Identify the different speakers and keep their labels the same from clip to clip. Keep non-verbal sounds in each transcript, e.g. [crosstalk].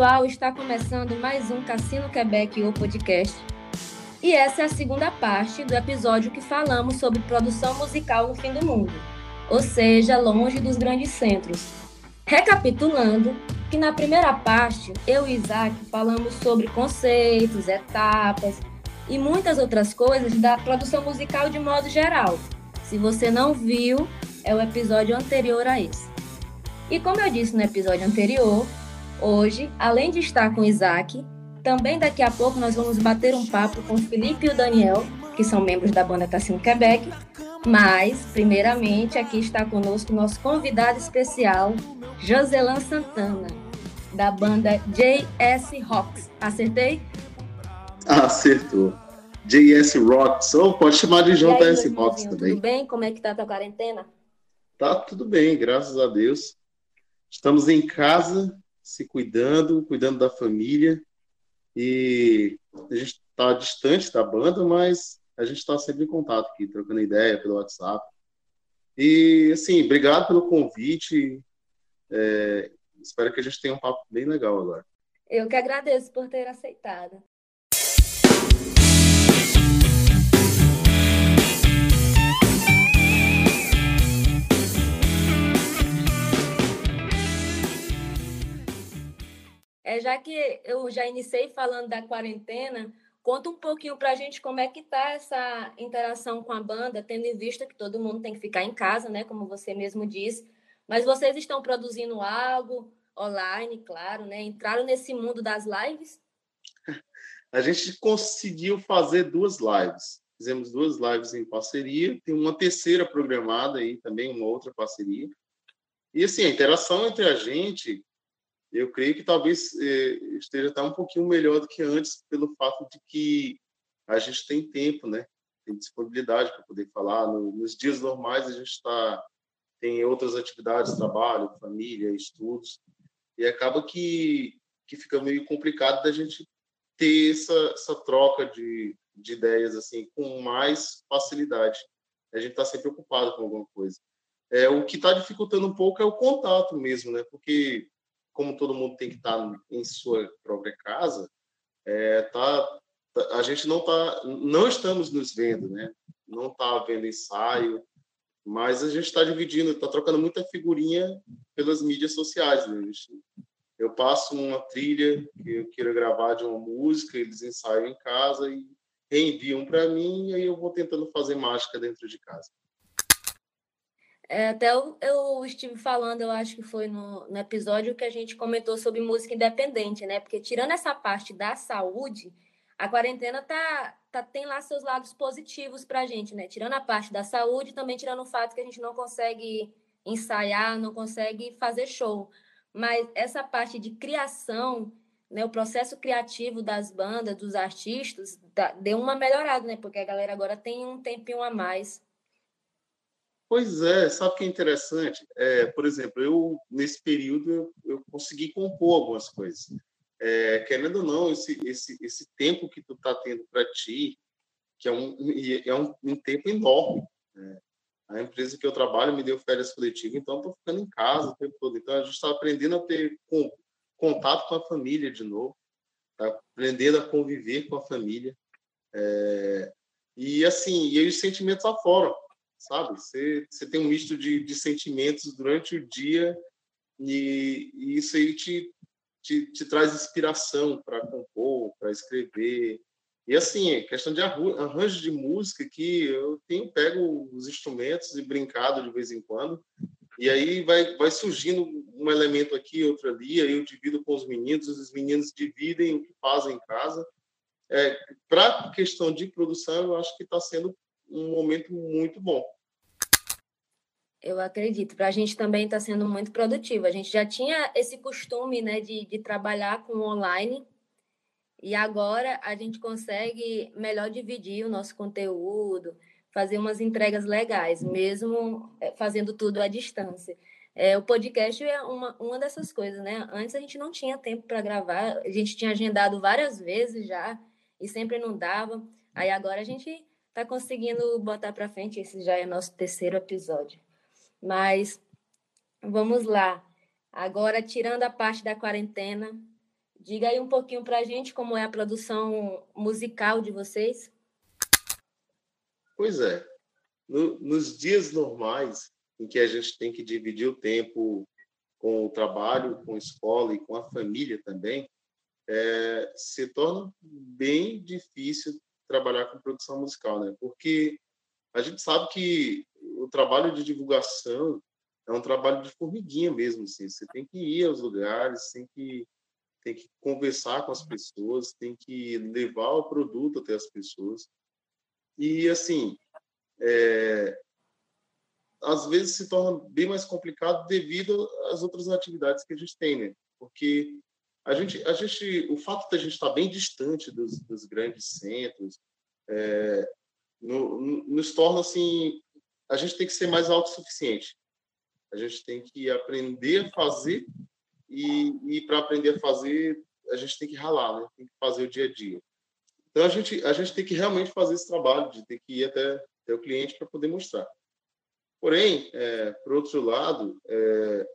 Speaker 1: pessoal, está começando mais um Cassino Quebec, o podcast. E essa é a segunda parte do episódio que falamos sobre produção musical no fim do mundo, ou seja, longe dos grandes centros. Recapitulando, que na primeira parte, eu e Isaac falamos sobre conceitos, etapas e muitas outras coisas da produção musical de modo geral. Se você não viu, é o episódio anterior a esse. E como eu disse no episódio anterior, hoje, além de estar com o Isaac, também daqui a pouco nós vamos bater um papo com o Felipe e o Daniel, que são membros da banda Cassino Quebec. Mas, primeiramente, aqui está conosco nosso convidado especial, Joselan Santana, da banda JS Rocks. Acertei?
Speaker 2: Acertou. JS Rocks, ou pode chamar de JS Rocks também.
Speaker 1: Tudo bem? Como é que tá a tua quarentena?
Speaker 2: Tá tudo bem, graças a Deus. Estamos em casa, se cuidando, cuidando da família. E a gente está distante da banda, mas a gente está sempre em contato aqui, trocando ideia pelo WhatsApp. E, assim, obrigado pelo convite. É, espero que a gente tenha um papo bem legal agora.
Speaker 1: Eu que agradeço por ter aceitado. É, já que eu já iniciei falando da quarentena, conta um pouquinho para a gente como é que tá essa interação com a banda, tendo em vista que todo mundo tem que ficar em casa, né, como você mesmo disse. Mas vocês estão produzindo algo online, claro, né? Entraram nesse mundo das lives?
Speaker 2: A gente conseguiu fazer duas lives. Fizemos duas lives em parceria, tem uma terceira programada aí também, uma outra parceria. E assim, a interação entre a gente eu creio que talvez eh, esteja até um pouquinho melhor do que antes, pelo fato de que a gente tem tempo, né? Tem disponibilidade para poder falar. No, nos dias normais a gente está tem outras atividades, trabalho, família, estudos, e acaba que que fica meio complicado da gente ter essa, essa troca de, de ideias assim com mais facilidade. A gente está sempre ocupado com alguma coisa. É, o que está dificultando um pouco é o contato mesmo, né? Porque como todo mundo tem que estar tá em sua própria casa, é, tá, tá, a gente não tá, não estamos nos vendo, né? Não está vendo ensaio, mas a gente está dividindo, está trocando muita figurinha pelas mídias sociais, né? Eu passo uma trilha que eu queira gravar de uma música, eles ensaiam em casa e reenviam para mim, e aí eu vou tentando fazer mágica dentro de casa.
Speaker 1: É, até eu, eu, estive falando, eu acho que foi no, no, episódio que a gente comentou sobre música independente, né? Porque tirando essa parte da saúde, a quarentena tá, tá, tem lá seus lados positivos para a gente, né? Tirando a parte da saúde, também tirando o fato que a gente não consegue ensaiar, não consegue fazer show. Mas essa parte de criação, né? O processo criativo das bandas, dos artistas, deu uma melhorada, né? Porque a galera agora tem um tempinho a mais
Speaker 2: Pois é, sabe o que é interessante? É, por exemplo, eu nesse período eu, eu consegui compor algumas coisas. É, querendo ou não, esse, esse, esse tempo que tu tá tendo para ti, que é um, é um, um tempo enorme. Né? A empresa que eu trabalho me deu férias coletivas, então estou ficando em casa o tempo todo. Então a gente está aprendendo a ter com, contato com a família de novo, tá aprendendo a conviver com a família. É, e assim, e aí os sentimentos afloram sabe? Você, você tem um misto de, de sentimentos durante o dia e, e isso aí te, te, te traz inspiração para compor, para escrever. E assim, é questão de arranjo de música que eu tenho pego os instrumentos e brincado de vez em quando. E aí vai, vai surgindo um elemento aqui, outro ali, aí eu divido com os meninos, os meninos dividem o que fazem em casa. É, para questão de produção, eu acho que está sendo um momento muito bom.
Speaker 1: Eu acredito. Para a gente também está sendo muito produtivo. A gente já tinha esse costume né, de, de trabalhar com online e agora a gente consegue melhor dividir o nosso conteúdo, fazer umas entregas legais, mesmo é, fazendo tudo à distância. É, o podcast é uma, uma dessas coisas, né? Antes a gente não tinha tempo para gravar, a gente tinha agendado várias vezes já e sempre não dava. Aí agora a gente está conseguindo botar para frente. Esse já é nosso terceiro episódio. Mas vamos lá. Agora, tirando a parte da quarentena, Diga aí um pouquinho para a gente como é a produção musical de vocês.
Speaker 2: Pois é. No, nos dias normais, em que a gente tem que dividir o tempo com o trabalho, com a escola e com a família também, é, se torna bem difícil trabalhar com produção musical, né? Porque a gente sabe que o trabalho de divulgação é um trabalho de formiguinha mesmo, assim. Você tem que ir aos lugares, tem que tem que conversar com as pessoas, tem que levar o produto até as pessoas. E assim, é, às vezes se torna bem mais complicado devido às outras atividades que a gente tem, né? Porque a gente, a gente, o fato de a gente estar bem distante dos, dos grandes centros, é, no, no, nos torna assim, a gente tem que ser mais autossuficiente. A gente tem que aprender a fazer e, e para aprender a fazer a gente tem que ralar, né? Tem que fazer o dia a dia. Então a gente a gente tem que realmente fazer esse trabalho de ter que ir até, até o cliente para poder mostrar. Porém, é, por outro lado, é,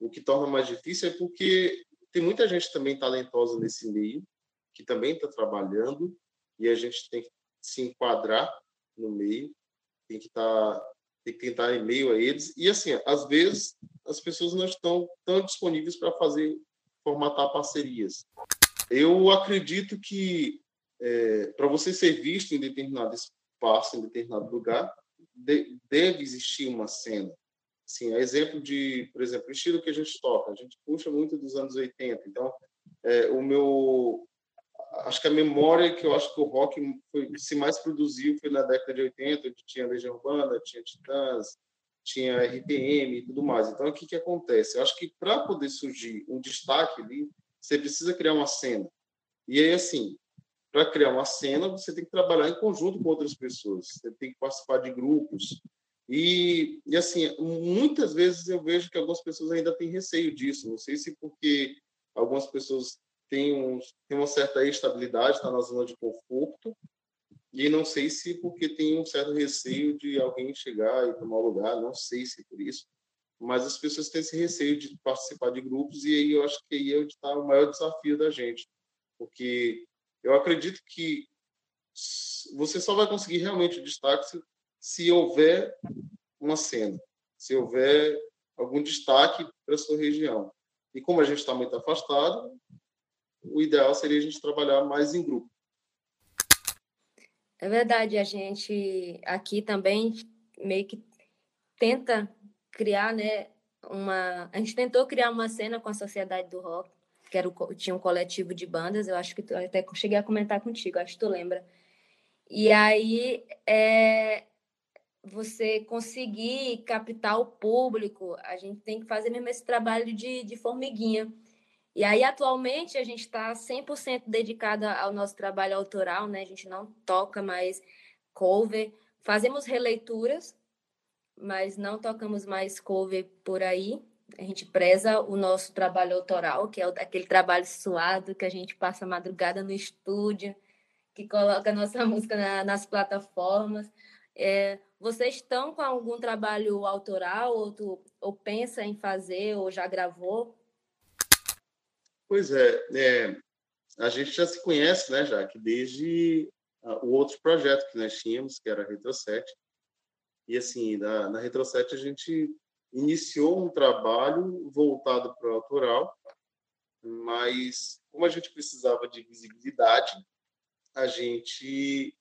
Speaker 2: o que torna mais difícil é porque tem muita gente também talentosa nesse meio, que também está trabalhando, e a gente tem que se enquadrar no meio, tem que estar tá, tem que em meio a eles. E assim, às vezes as pessoas não estão tão disponíveis para fazer formatar parcerias. Eu acredito que é, para você ser visto em determinado espaço, em determinado lugar, de, deve existir uma cena. É exemplo de, por exemplo, o estilo que a gente toca. A gente puxa muito dos anos 80. Então, é, o meu acho que a memória que eu acho que o rock foi, se mais produziu foi na década de 80, onde tinha Legião Urbana, tinha Titãs, tinha RPM e tudo mais. Então, o que, que acontece? Eu acho que para poder surgir um destaque ali, você precisa criar uma cena. E aí, assim, para criar uma cena, você tem que trabalhar em conjunto com outras pessoas, você tem que participar de grupos. E, e assim, muitas vezes eu vejo que algumas pessoas ainda têm receio disso. Não sei se porque algumas pessoas têm, um, têm uma certa estabilidade, está na zona de conforto, e não sei se porque tem um certo receio de alguém chegar e tomar o lugar, não sei se por isso, mas as pessoas têm esse receio de participar de grupos e aí eu acho que aí é onde está o maior desafio da gente, porque eu acredito que você só vai conseguir realmente o destaque se, se houver uma cena, se houver algum destaque para sua região. E como a gente está muito afastado, o ideal seria a gente trabalhar mais em grupo.
Speaker 1: É verdade, a gente aqui também meio que tenta criar, né, uma... A gente tentou criar uma cena com a Sociedade do Rock, que era o... tinha um coletivo de bandas, eu acho que tu... até cheguei a comentar contigo, acho que tu lembra. E aí, é... você conseguir captar o público, a gente tem que fazer mesmo esse trabalho de, de formiguinha. E aí, atualmente, a gente está 100% dedicada ao nosso trabalho autoral, né? A gente não toca mais cover. Fazemos releituras, mas não tocamos mais cover por aí. A gente preza o nosso trabalho autoral, que é aquele trabalho suado que a gente passa a madrugada no estúdio, que coloca a nossa [laughs] música na, nas plataformas. É, vocês estão com algum trabalho autoral ou, tu, ou pensa em fazer ou já gravou?
Speaker 2: Pois é, é, a gente já se conhece, né, já que desde o outro projeto que nós tínhamos, que era a Retroset. E assim, na, na Retroset a gente iniciou um trabalho voltado para o autoral, mas como a gente precisava de visibilidade, a gente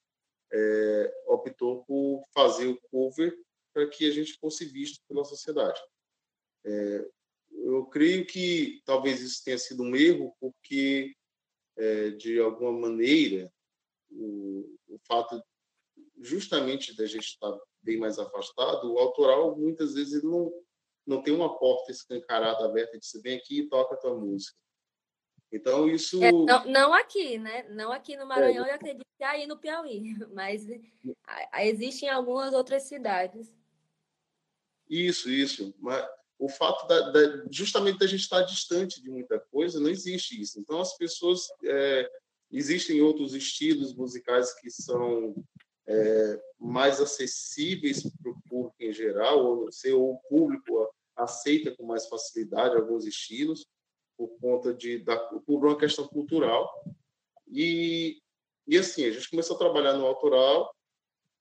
Speaker 2: é, optou por fazer o cover para que a gente fosse visto pela sociedade. É, eu creio que talvez isso tenha sido um erro, porque, é, de alguma maneira, o, o fato justamente da gente estar bem mais afastado, o autoral muitas vezes não, não tem uma porta escancarada aberta de você vem aqui e toca a tua música. Então, isso.
Speaker 1: É, não, não, aqui, né? Não aqui no Maranhão, é, eu acredito que aí no Piauí, [laughs] mas existem algumas outras cidades.
Speaker 2: Isso, isso. Mas o fato da, da, justamente da gente estar distante de muita coisa, não existe isso. Então, as pessoas. É, existem outros estilos musicais que são é, mais acessíveis para o público em geral, ou, sei, ou o público aceita com mais facilidade alguns estilos. Por conta de da, por uma questão cultural. E e assim a gente começou a trabalhar no autoral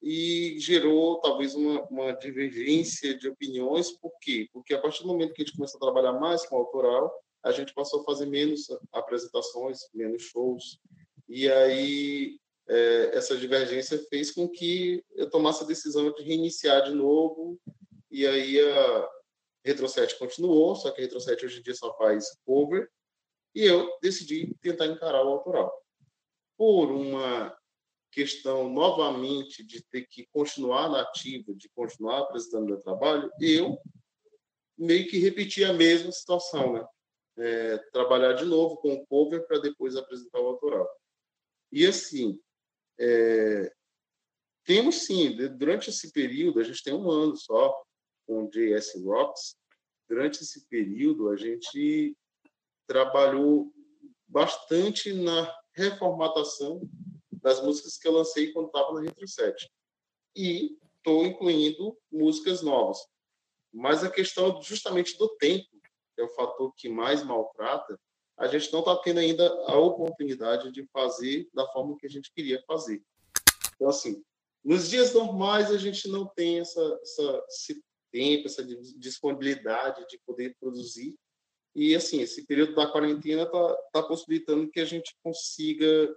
Speaker 2: e gerou talvez uma, uma divergência de opiniões. Por quê? Porque a partir do momento que a gente começou a trabalhar mais com autoral a gente passou a fazer menos apresentações menos shows. E aí é, essa divergência fez com que eu tomasse a decisão de reiniciar de novo. E aí a Retroset continuou, só que Retroset hoje em dia só faz cover e eu decidi tentar encarar o autoral. Por uma questão novamente de ter que continuar na ativa, de continuar apresentando meu trabalho, eu meio que repeti a mesma situação, né? É, trabalhar de novo com o cover para depois apresentar o autoral. E assim, é, temos sim, durante esse período, a gente tem um ano só com JS Rocks, durante esse período a gente trabalhou bastante na reformatação das músicas que eu lancei quando estava na Retro 7. E estou incluindo músicas novas. Mas a questão justamente do tempo, que é o fator que mais maltrata, a gente não está tendo ainda a oportunidade de fazer da forma que a gente queria fazer. Então, assim, nos dias normais a gente não tem essa, essa, esse tempo, essa disponibilidade de poder produzir. E, assim, esse período da quarentena está tá possibilitando que a gente consiga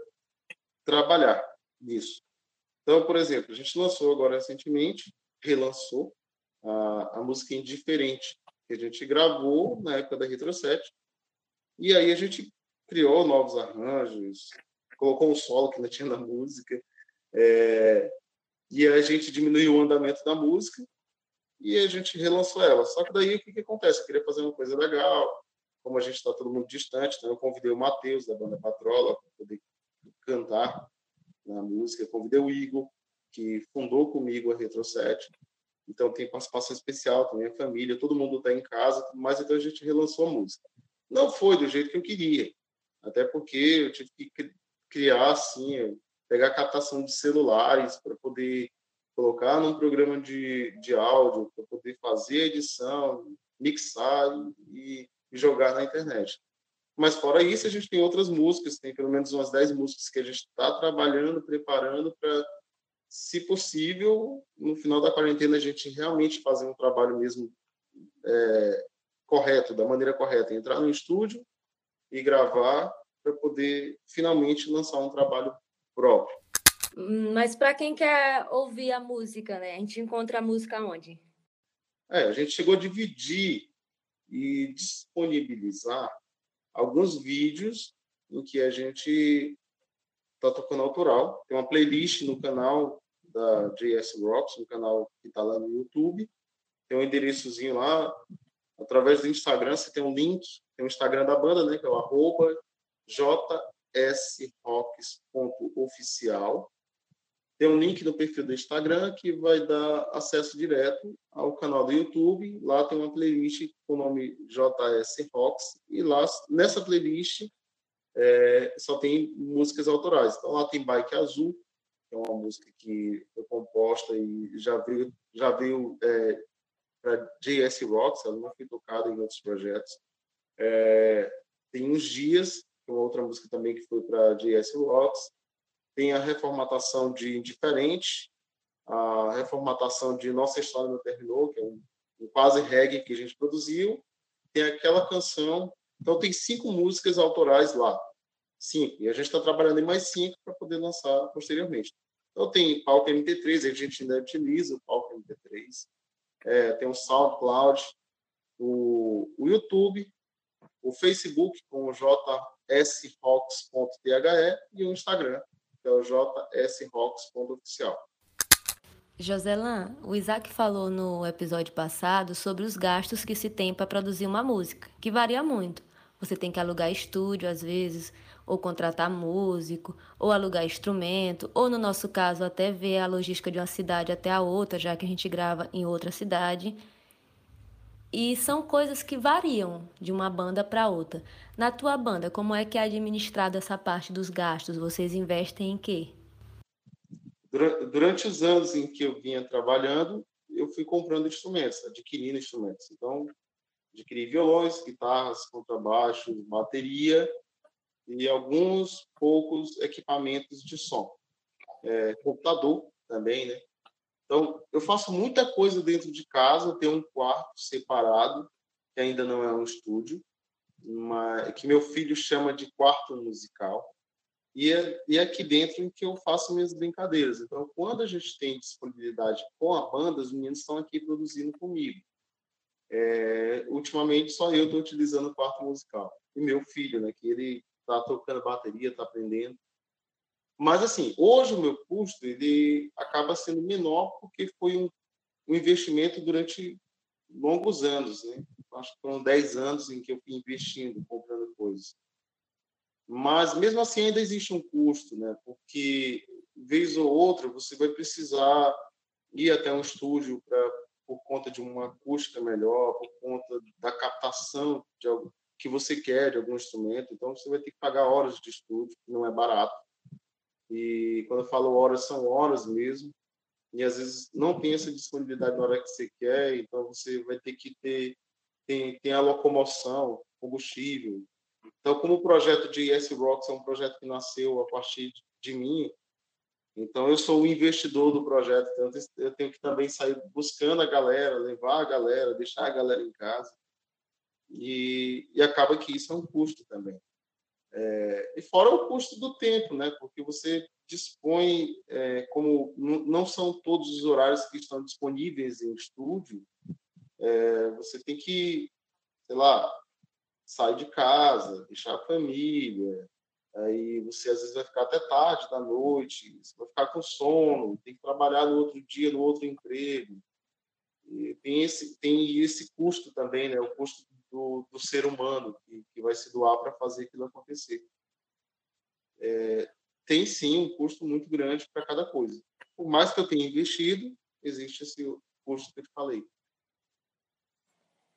Speaker 2: trabalhar nisso. Então, por exemplo, a gente lançou agora recentemente, relançou a, a música Indiferente, que a gente gravou na época da Retro 7, e aí a gente criou novos arranjos, colocou um solo que não tinha na música, é, e a gente diminuiu o andamento da música e a gente relançou ela. Só que daí o que, que acontece? Eu queria fazer uma coisa legal, como a gente está todo mundo distante, então eu convidei o Matheus, da banda Patrola, para poder cantar na música, convidei o Igor, que fundou comigo a Retro 7, então tem participação especial também, a família, todo mundo está em casa, mas então a gente relançou a música. Não foi do jeito que eu queria, até porque eu tive que criar, assim, pegar captação de celulares para poder colocar num programa de, de áudio, para poder fazer a edição, mixar e, e, jogar na internet. Mas fora isso, a gente tem outras músicas, tem pelo menos umas 10 músicas que a gente está trabalhando, preparando para, se possível, no final da quarentena a gente realmente fazer um trabalho mesmo é, correto, da maneira correta, entrar no estúdio e gravar para poder finalmente lançar um trabalho próprio.
Speaker 1: Mas para quem quer ouvir a música, né? A gente encontra a música onde?
Speaker 2: É, a gente chegou a dividir e disponibilizar alguns vídeos em que a gente está tocando autoral. Tem uma playlist no canal da JS Rocks, um canal que está lá no YouTube. Tem um endereçozinho lá, através do Instagram, você tem um link, tem o Instagram da banda, né, que é o jsrocks.oficial. Tem um link no perfil do Instagram que vai dar acesso direto ao canal do YouTube. Lá tem uma playlist com o nome JS Rocks e lá nessa playlist é, só tem músicas autorais. Então lá tem Bike Azul, que é uma música que foi composta e já veio já veio é, para JS Rocks, ela não foi tocada em outros projetos. É, tem uns dias, uma outra música também que foi para JS Rocks. Tem a reformatação de Indiferente, a reformatação de Nossa História Não Terminou, que é um, um quase reggae que a gente produziu. Tem aquela canção. Então, tem cinco músicas autorais lá. Cinco. E a gente está trabalhando em mais cinco para poder lançar posteriormente. Então, tem palco MP3, a gente ainda utiliza o palco MP3 é, tem o SoundCloud, o, o YouTube, o Facebook com o jsrocks.dhe e o Instagram, que é o jsrocks.oficial.
Speaker 1: Joselan, o Isaac falou no episódio passado sobre os gastos que se tem para produzir uma música, que varia muito. Você tem que alugar estúdio às vezes, ou contratar músico, ou alugar instrumento, ou no nosso caso até ver a logística de uma cidade até a outra, já que a gente grava em outra cidade. E são coisas que variam de uma banda para outra. Na tua banda, como é que é administrada essa parte dos gastos? Vocês investem em quê?
Speaker 2: Durante os anos em que eu vinha trabalhando, eu fui comprando instrumentos, adquirindo instrumentos. Então, adquiri violões, guitarras, contrabaixo, bateria e alguns poucos equipamentos de som. É, computador também, né? Então, eu faço muita coisa dentro de casa, tenho um quarto separado, que ainda não é um estúdio, uma, que meu filho chama de quarto musical. E é, e é aqui dentro em que eu faço minhas brincadeiras. Então, quando a gente tem disponibilidade com a banda, os meninos estão aqui produzindo comigo. É, ultimamente, só eu estou utilizando o quarto musical. E meu filho, né, que ele está tocando bateria, está aprendendo. Mas, assim, hoje o meu custo ele acaba sendo menor porque foi um, um investimento durante longos anos, né? Acho que foram 10 anos em que eu fui investindo, comprando coisas. Mas, mesmo assim, ainda existe um custo, né? Porque, vez ou outra, você vai precisar ir até um estúdio para por conta de uma acústica melhor, por conta da captação de algo que você quer de algum instrumento. Então, você vai ter que pagar horas de estúdio, que não é barato. E quando eu falo horas, são horas mesmo. E às vezes não tem essa disponibilidade na hora que você quer, então você vai ter que ter tem, tem a locomoção, combustível. Então, como o projeto de S Rocks é um projeto que nasceu a partir de mim, então eu sou o investidor do projeto, então eu tenho que também sair buscando a galera, levar a galera, deixar a galera em casa. E, e acaba que isso é um custo também. É, e fora o custo do tempo, né? Porque você dispõe, é, como não são todos os horários que estão disponíveis em estúdio, é, você tem que, sei lá, sair de casa, deixar a família, aí você às vezes vai ficar até tarde da noite, você vai ficar com sono, tem que trabalhar no outro dia, no outro emprego. E tem esse, tem esse custo também, né? O custo do, do ser humano que, que vai se doar para fazer aquilo acontecer. É, tem sim um custo muito grande para cada coisa. Por mais que eu tenha investido, existe esse custo que eu te falei.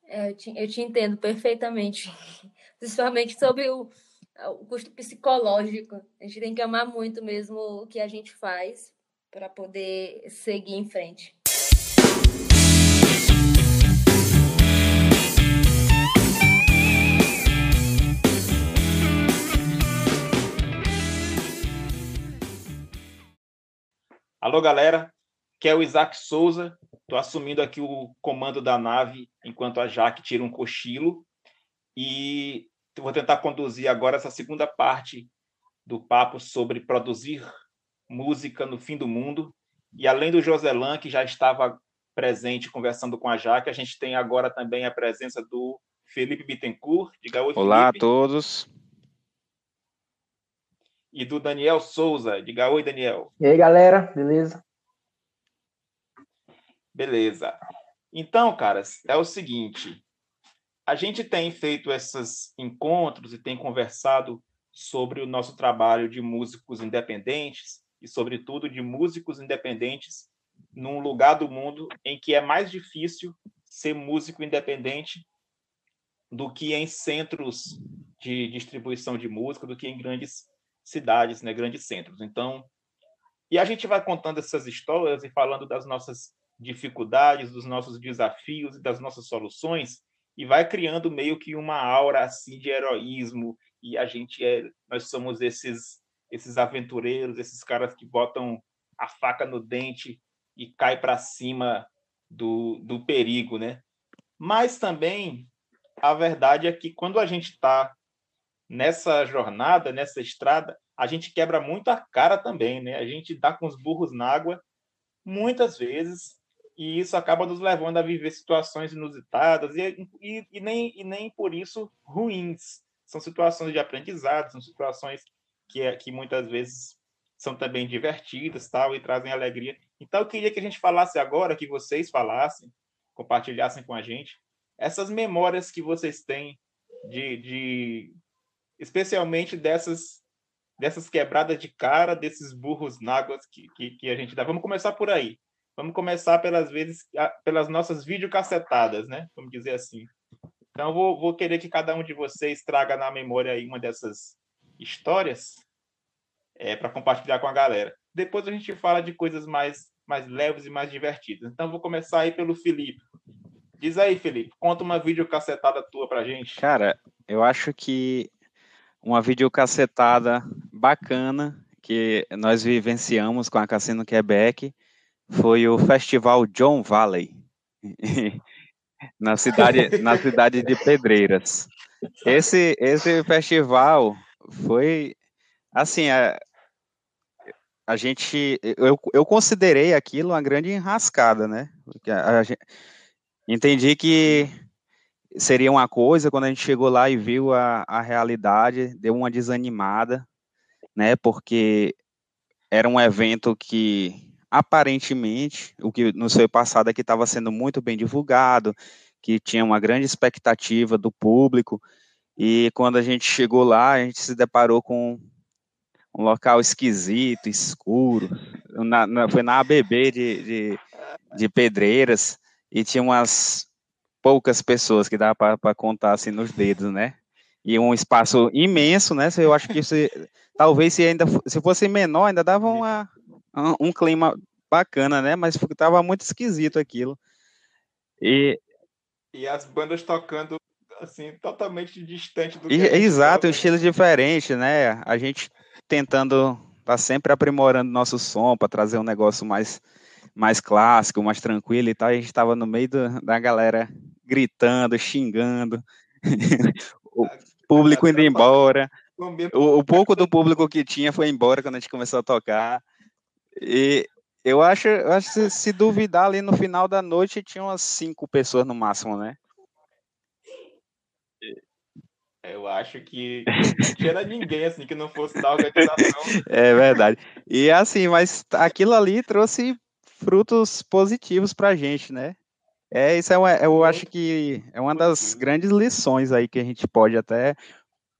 Speaker 1: É, eu, te, eu te entendo perfeitamente, [laughs] principalmente sobre o, o custo psicológico. A gente tem que amar muito mesmo o que a gente faz para poder seguir em frente.
Speaker 3: Alô, galera. Que é o Isaac Souza. Estou assumindo aqui o comando da nave enquanto a Jaque tira um cochilo. E vou tentar conduzir agora essa segunda parte do papo sobre produzir música no fim do mundo. E além do Joselan, que já estava presente conversando com a Jaque, a gente tem agora também a presença do Felipe Bittencourt.
Speaker 4: Diga oi, Olá Felipe. a todos.
Speaker 3: E do Daniel Souza. Diga oi, Daniel.
Speaker 5: E aí, galera, beleza?
Speaker 3: Beleza. Então, caras, é o seguinte: a gente tem feito esses encontros e tem conversado sobre o nosso trabalho de músicos independentes e, sobretudo, de músicos independentes num lugar do mundo em que é mais difícil ser músico independente do que em centros de distribuição de música, do que em grandes cidades, né, grandes centros. Então, e a gente vai contando essas histórias e falando das nossas dificuldades, dos nossos desafios e das nossas soluções e vai criando meio que uma aura assim de heroísmo e a gente é nós somos esses esses aventureiros, esses caras que botam a faca no dente e cai para cima do, do perigo, né? Mas também a verdade é que quando a gente está nessa jornada, nessa estrada, a gente quebra muito a cara também, né? A gente dá com os burros na água muitas vezes e isso acaba nos levando a viver situações inusitadas e, e, e, nem, e nem por isso ruins. São situações de aprendizado, são situações que, é, que muitas vezes são também divertidas tal, e trazem alegria. Então, eu queria que a gente falasse agora, que vocês falassem, compartilhassem com a gente, essas memórias que vocês têm de, de especialmente dessas dessas quebradas de cara, desses burros náguas que, que, que a gente dá. Vamos começar por aí. Vamos começar pelas vezes, pelas nossas videocassetadas, né? Vamos dizer assim. Então, vou, vou querer que cada um de vocês traga na memória aí uma dessas histórias é, para compartilhar com a galera. Depois a gente fala de coisas mais, mais leves e mais divertidas. Então, vou começar aí pelo Felipe. Diz aí, Felipe, conta uma videocassetada tua pra gente.
Speaker 4: Cara, eu acho que uma videocassetada bacana que nós vivenciamos com a Cassino Quebec foi o Festival John Valley, [laughs] na cidade, na cidade de Pedreiras. Esse, esse festival foi, assim, a, a gente, eu, eu considerei aquilo uma grande enrascada, né? A, a, entendi que seria uma coisa, quando a gente chegou lá e viu a, a realidade, deu uma desanimada, né? Porque era um evento que aparentemente, o que no seu passado é que estava sendo muito bem divulgado, que tinha uma grande expectativa do público, e quando a gente chegou lá, a gente se deparou com um local esquisito, escuro, na, na, foi na ABB de, de, de Pedreiras, e tinha umas poucas pessoas que dá para contar assim nos dedos, né? E um espaço imenso, né? Eu acho que se, talvez se ainda se fosse menor, ainda dava uma, um clima bacana, né? Mas estava muito esquisito aquilo. E,
Speaker 3: e as bandas tocando assim totalmente distante do que
Speaker 4: e, exato, um estilo diferente, né? A gente tentando tá sempre aprimorando nosso som para trazer um negócio mais mais clássico, mais tranquilo e tal. E a gente estava no meio do, da galera gritando, xingando, [laughs] o público indo embora. O, o, pouco do público que tinha foi embora quando a gente começou a tocar. E eu acho, eu acho que se, duvidar ali no final da noite tinha umas cinco pessoas no máximo, né?
Speaker 3: Eu acho que não tinha ninguém assim que não fosse da organização. [laughs]
Speaker 4: É verdade. E assim, mas aquilo ali trouxe frutos positivos pra gente, né? É, isso é uma, eu acho que é uma das grandes lições aí que a gente pode até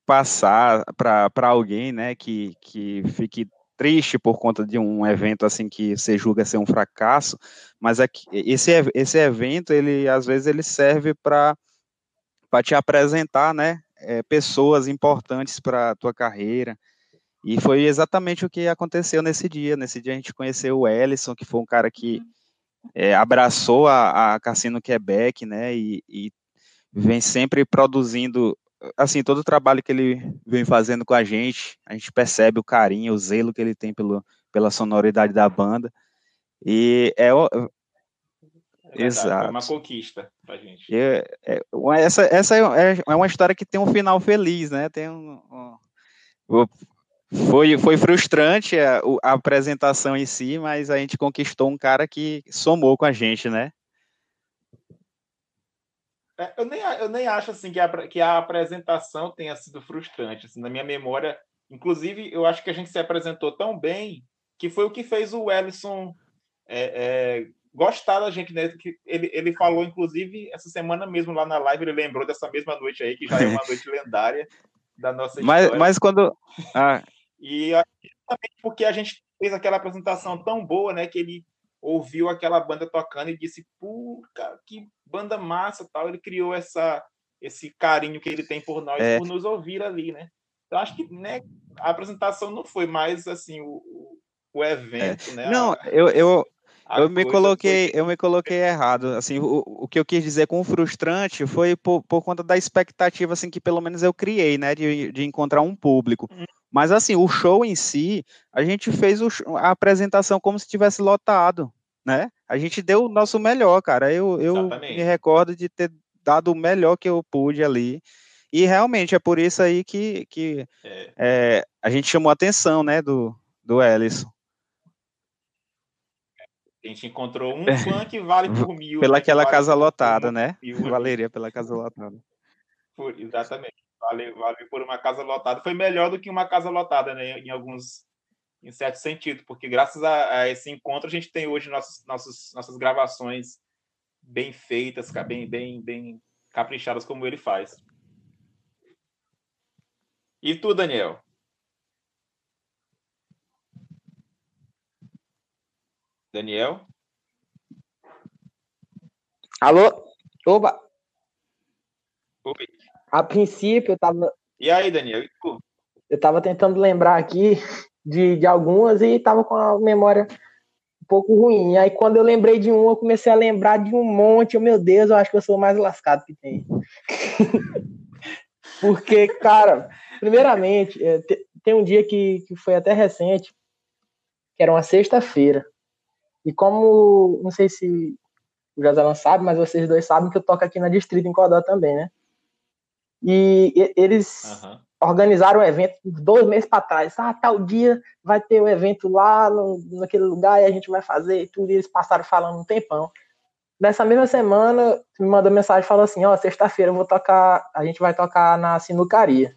Speaker 4: passar para alguém, né, que, que fique triste por conta de um evento assim que você julga ser um fracasso, mas é que esse, esse evento, ele às vezes ele serve para te apresentar, né, é, pessoas importantes para a tua carreira, e foi exatamente o que aconteceu nesse dia, nesse dia a gente conheceu o Ellison, que foi um cara que é, abraçou a, a Cassino Quebec, né, e, e, vem sempre produzindo, assim, todo o trabalho que ele vem fazendo com a gente, a gente percebe o carinho, o zelo que ele tem pelo, pela sonoridade da banda, e é,
Speaker 3: é Exato. Foi uma conquista pra gente.
Speaker 4: É, é, essa essa é, é, uma história que tem um final feliz, né? Tem um, um, foi, foi frustrante a, a, apresentação em si, mas a gente conquistou um cara que somou com a gente, né?
Speaker 3: É, eu, nem, eu nem acho assim que a, que a apresentação tenha sido frustrante. Assim, na minha memória, inclusive, eu acho que a gente se apresentou tão bem que foi o que fez o Ellison é, é, gostar da gente, né? Que ele, ele falou, inclusive, essa semana mesmo lá na live, ele lembrou dessa mesma noite aí, que já é uma [laughs] noite lendária da nossa
Speaker 4: história. Mas, mas quando. Ah,
Speaker 3: e também porque a gente fez aquela apresentação tão boa, né, que ele ouviu aquela banda tocando e disse, puta, que banda massa, tal. Ele criou essa esse carinho que ele tem por nós, é. por nos ouvir ali, né? Então acho que, né, a apresentação não foi mais assim o, o evento, é. né?
Speaker 4: Não, eu, eu eu me coloquei, foi... eu me coloquei errado. Assim, o, o que eu quis dizer com frustrante foi por, por conta da expectativa assim que pelo menos eu criei, né, de, de encontrar um público. Hum. Mas assim, o show em si, a gente fez o, a apresentação como se tivesse lotado, né? A gente deu o nosso melhor, cara. Eu, eu me recordo de ter dado o melhor que eu pude ali. E realmente é por isso aí que, que é. É, a gente chamou a atenção, né, do, do Ellison.
Speaker 3: A gente encontrou um fã que vale por mil.
Speaker 4: Pela né, aquela vale casa lotada, né? Mil, Valeria pela casa lotada.
Speaker 3: Por, exatamente vale, vale por uma casa lotada. Foi melhor do que uma casa lotada, né? Em alguns, em certo sentido, porque graças a, a esse encontro a gente tem hoje nossas, nossas, nossas gravações bem feitas, bem, bem, bem caprichadas como ele faz. E tu, Daniel? Daniel?
Speaker 5: Alô? Oba!
Speaker 3: Oi
Speaker 5: a princípio eu tava.
Speaker 3: E aí, Daniel? E tu?
Speaker 5: Eu tava tentando lembrar aqui de, de algumas e tava com a memória um pouco ruim. Aí quando eu lembrei de um, eu comecei a lembrar de um monte. Eu, meu Deus, eu acho que eu sou o mais lascado que tem. [laughs] Porque, cara, primeiramente, é, tem um dia que, que foi até recente, que era uma sexta-feira. E como, não sei se o Joselão sabe, mas vocês dois sabem que eu toco aqui na Distrito, em Codó também, né? E, eles uhum. organizaram um evento dois meses para trás. Ah, tal dia vai ter o um evento lá no, naquele lugar e a gente vai fazer e tudo. E eles passaram falando um tempão. Nessa mesma semana, me mandou mensagem falou assim: Ó, oh, sexta-feira eu vou tocar, a gente vai tocar na sinucaria.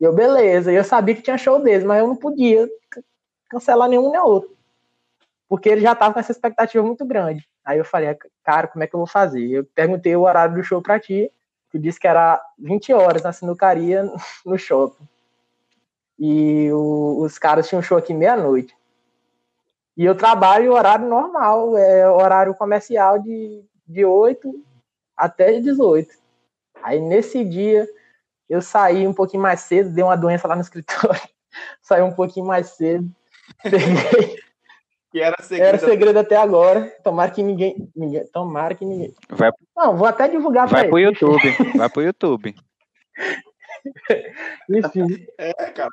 Speaker 5: E eu, beleza. E eu sabia que tinha show deles, mas eu não podia cancelar nenhum nem outro. Porque ele já tava com essa expectativa muito grande. Aí eu falei, cara, como é que eu vou fazer? Eu perguntei o horário do show para ti, tu disse que era 20 horas na sinucaria [laughs] no shopping. E o, os caras tinham show aqui meia-noite. E eu trabalho horário normal, é horário comercial de, de 8 até 18. Aí nesse dia eu saí um pouquinho mais cedo, dei uma doença lá no escritório, [laughs] saí um pouquinho mais cedo, [laughs] peguei,
Speaker 3: que era segredo. Era
Speaker 5: segredo até agora. Tomara que ninguém. ninguém tomara que ninguém.
Speaker 4: Vai,
Speaker 5: Não, vou até divulgar
Speaker 4: Vai pro ele. YouTube. Vai pro YouTube. [laughs]
Speaker 5: enfim. É, cara.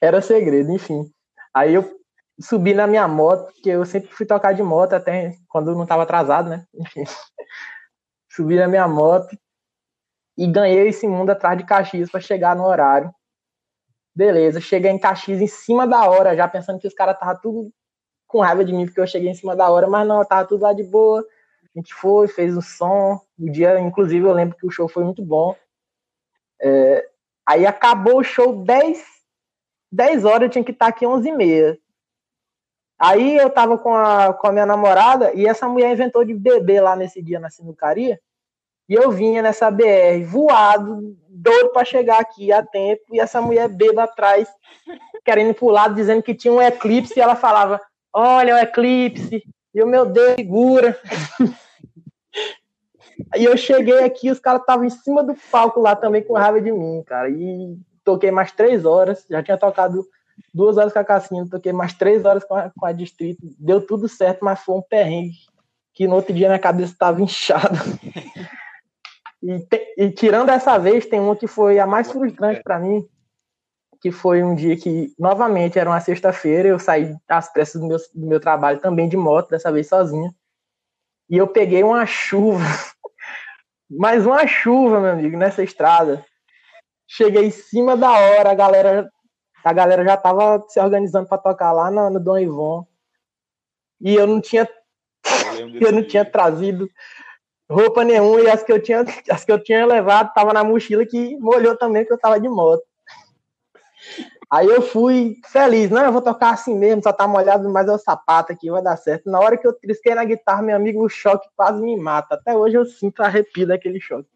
Speaker 5: Era segredo, enfim. Aí eu subi na minha moto, que eu sempre fui tocar de moto até quando não estava atrasado, né? Enfim. [laughs] Subi na minha moto e ganhei esse mundo atrás de Caxias para chegar no horário. Beleza, cheguei em Caxias em cima da hora, já pensando que os caras estavam tudo com raiva de mim porque eu cheguei em cima da hora, mas não, tava tudo lá de boa. A gente foi, fez o som. O dia, inclusive, eu lembro que o show foi muito bom. É, aí acabou o show 10, 10 horas, eu tinha que estar aqui 11 e meia. Aí eu tava com a, com a minha namorada e essa mulher inventou de beber lá nesse dia na sinucaria. E eu vinha nessa BR voado, doido para chegar aqui a tempo, e essa mulher beba atrás, querendo lado, dizendo que tinha um eclipse, e ela falava: olha o eclipse, e eu, meu Deus, segura. Aí [laughs] eu cheguei aqui, os caras estavam em cima do palco lá também com raiva de mim, cara. E toquei mais três horas, já tinha tocado duas horas com a Cassina, toquei mais três horas com a, com a Distrito. Deu tudo certo, mas foi um perrengue que no outro dia minha cabeça estava inchada. [laughs] E, e, tirando essa vez, tem uma que foi a mais frustrante para mim, que foi um dia que, novamente, era uma sexta-feira, eu saí às pressas do meu, do meu trabalho também de moto, dessa vez sozinha. E eu peguei uma chuva, [laughs] mais uma chuva, meu amigo, nessa estrada. Cheguei em cima da hora, a galera, a galera já tava se organizando para tocar lá no, no Dom Ivon. E eu não tinha eu, [laughs] eu não tinha trazido roupa nenhuma e as que eu tinha [laughs] as que eu tinha levado tava na mochila que molhou também que eu tava de moto. Aí eu fui feliz, não, eu vou tocar assim mesmo, só tá molhado, mas é o sapato aqui, vai dar certo. Na hora que eu trisquei na guitarra, meu amigo, o choque quase me mata. Até hoje eu sinto arrepio daquele choque.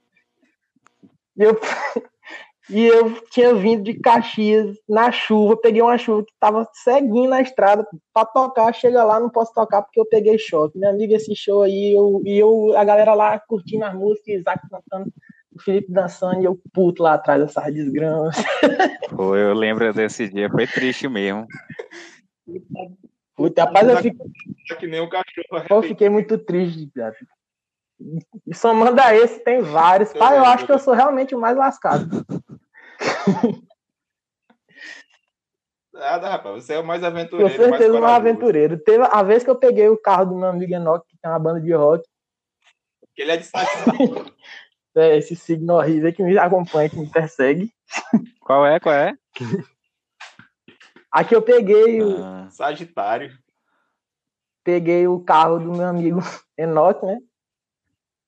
Speaker 5: E eu, [laughs] e eu tinha vindo de Caxias na chuva, peguei uma chuva que tava ceguinho na estrada para tocar, chega lá, não posso tocar porque eu peguei choque. Meu amigo, esse show aí, eu, e eu, a galera lá curtindo as músicas, Isaac cantando o Felipe dançando e eu puto lá atrás dessas desgramas.
Speaker 4: Pô, eu lembro desse dia, foi triste mesmo.
Speaker 5: Puta, rapaz, eu fiquei...
Speaker 3: Que nem um cachorro.
Speaker 5: Eu fiquei muito triste, cara. E somando a esse, tem vários. Pai, eu acho que eu sou realmente o mais lascado.
Speaker 3: Nada, rapaz, você é o mais aventureiro.
Speaker 5: Com certeza, um aventureiro. Teve a vez que eu peguei o carro do meu amigo Enoch, que tem uma banda de rock.
Speaker 3: Ele é de [laughs]
Speaker 5: É, esse signo horrível que me acompanha, que me persegue.
Speaker 4: Qual é? Qual é? [laughs]
Speaker 5: Aqui eu peguei o.
Speaker 3: Ah, Sagitário.
Speaker 5: Peguei o carro do meu amigo [laughs] Enoch, né?